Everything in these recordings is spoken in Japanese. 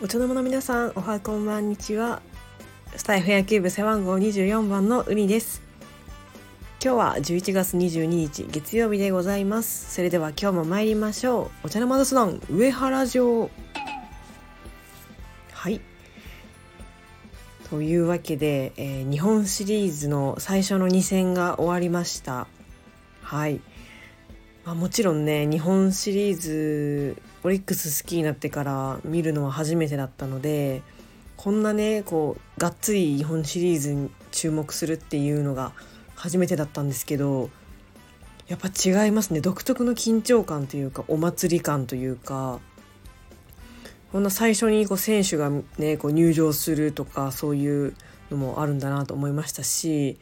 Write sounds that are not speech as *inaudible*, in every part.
お茶の間の皆さんおはこんばんにちは。スタイフ野球部背番号24番のウニです。今日は11月22日月曜日でございます。それでは今日も参りましょう。お茶の間雑談上原城。はい。というわけで、えー、日本シリーズの最初の2戦が終わりました。はい。まあ、もちろんね日本シリーズオリックス好きになってから見るのは初めてだったのでこんなねこうがっつり日本シリーズに注目するっていうのが初めてだったんですけどやっぱ違いますね。独特の緊張感というかお祭り感というかこんな最初にこう選手がねこう入場するとかそういうのもあるんだなと思いましたし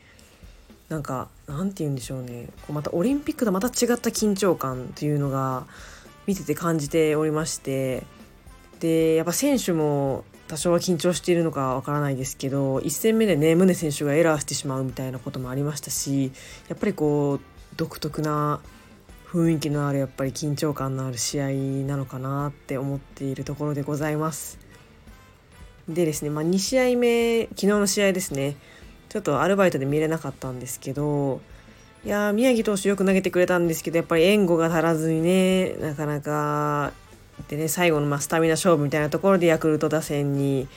なんかなんて言うんでしょうね。こうまたオリンピックとまた違った緊張感っていうのが見てて感じておりまして。でやっぱ選手も多少は緊張しているのかわからないですけど1戦目でね宗選手がエラーしてしまうみたいなこともありましたしやっぱりこう独特な雰囲気のあるやっぱり緊張感のある試合なのかなって思っているところでございます。でですね、まあ、2試合目昨日の試合ですね。ちょっとアルバイトで見れなかったんですけどいや宮城投手よく投げてくれたんですけどやっぱり援護が足らずにねなかなかでね最後のまスタミナ勝負みたいなところでヤクルト打線に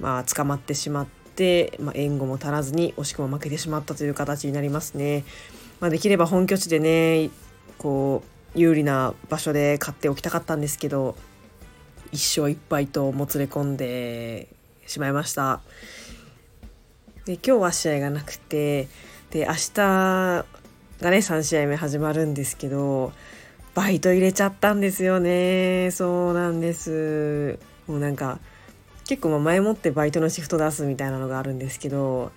まあ捕まってしまって、まあ、援護も足らずに惜しくも負けてしまったという形になりますね。まあ、できれば本拠地でねこう有利な場所で勝っておきたかったんですけど1勝1敗ともつれ込んでしまいました。で今日は試合がなくてで明日がね3試合目始まるんですけどバイト入れちゃったんですよね。そうなんです。もうなんか結構前もってバイトのシフト出すみたいなのがあるんですけど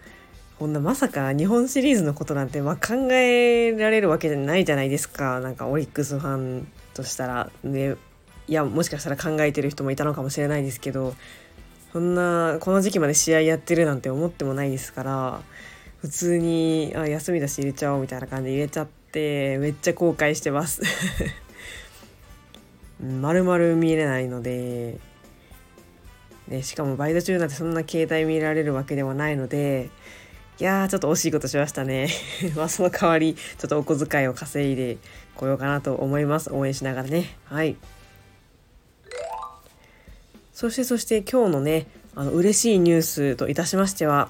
こんなまさか日本シリーズのことなんてま考えられるわけじゃないじゃないですか。なんかオリックスファンとしたらねいやもしかしたら考えてる人もいたのかもしれないですけどそんなこの時期まで試合やってるなんて思ってもないですから普通にあ休みだし入れちゃおうみたいな感じで入れちゃってめっちゃ後悔してます。まるまる見れないので、ね、しかもバイト中なんてそんな携帯見られるわけではないのでいやーちょっと惜しいことしましたね。*laughs* まあその代わりちょっとお小遣いを稼いでこようかなと思います。応援しながらね。はい。そしてそして今日のねあの嬉しいニュースといたしましては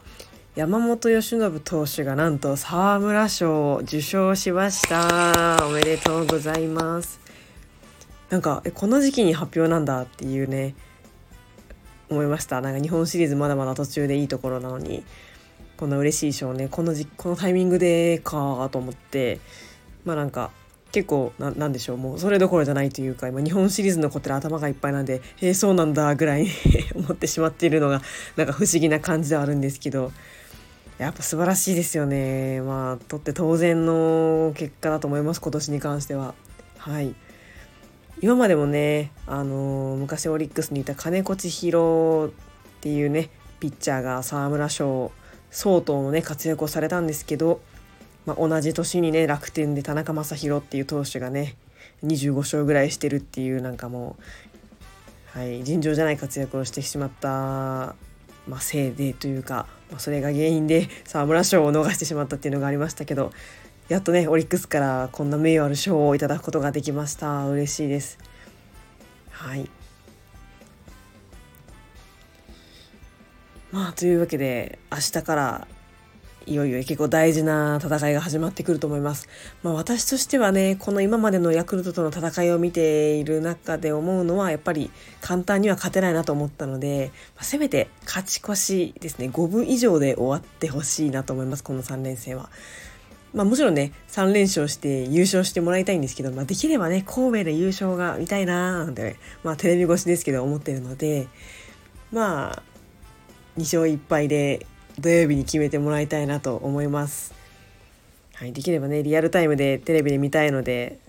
山本由伸投手がなんと沢村賞を受賞しました。おめでとうございます。なんかえこの時期に発表なんだっていうね思いました。なんか日本シリーズまだまだ途中でいいところなのにこんな嬉しい賞ねこのじこのタイミングでかと思ってまあなんか結構ななんでしょうもうそれどころじゃないというか今日本シリーズのことで頭がいっぱいなんでへえそうなんだぐらい *laughs* 思ってしまっているのがなんか不思議な感じではあるんですけどやっぱ素晴らしいですよね。まあとって当然の結果だと思います今年に関しては。はい。今までもねあの昔オリックスにいた金子千尋っていうねピッチャーが沢村賞相当のね活躍をされたんですけどまあ、同じ年にね楽天で田中将大っていう投手がね25勝ぐらいしてるっていうなんかもう、はい、尋常じゃない活躍をしてしまった、まあ、せいでというか、まあ、それが原因で沢村賞を逃してしまったっていうのがありましたけどやっとねオリックスからこんな名誉ある賞をいただくことができました嬉しいです。はいまあというわけで明日からいよいよ結構大事な戦いが始まってくると思います。まあ、私としてはねこの今までのヤクルトとの戦いを見ている中で思うのはやっぱり簡単には勝てないなと思ったので、まあ、せめて勝ち越しですね5分以上で終わってほしいなと思いますこの3連戦は。まあ、もちろんね3連勝して優勝してもらいたいんですけど、まあ、できればね神戸で優勝が見たいなーなんて、ね、まあ、テレビ越しですけど思ってるのでまあ2勝1敗で土曜日に決めてもらいたいなと思います。はい、できればねリアルタイムでテレビで見たいので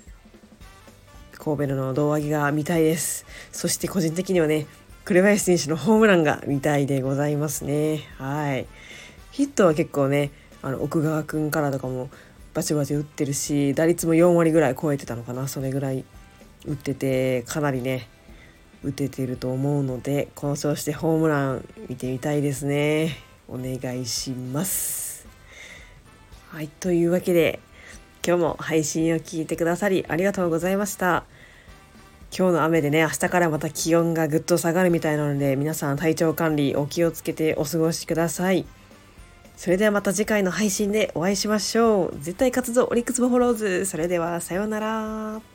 神戸の胴上げが見たいです。そして個人的にはね紅林選手のホームランが見たいでございますね。はい。ヒットは結構ねあの奥川君からとかもバチバチ打ってるし打率も4割ぐらい超えてたのかな。それぐらい打っててかなりね打ててると思うのでこの調子でホームラン見てみたいですね。お願いします。はいというわけで今日も配信を聞いてくださりありがとうございました。今日の雨でね明日からまた気温がぐっと下がるみたいなので皆さん体調管理お気をつけてお過ごしください。それではまた次回の配信でお会いしましょう。絶対活動オリックスボフォローズ。それではさようなら。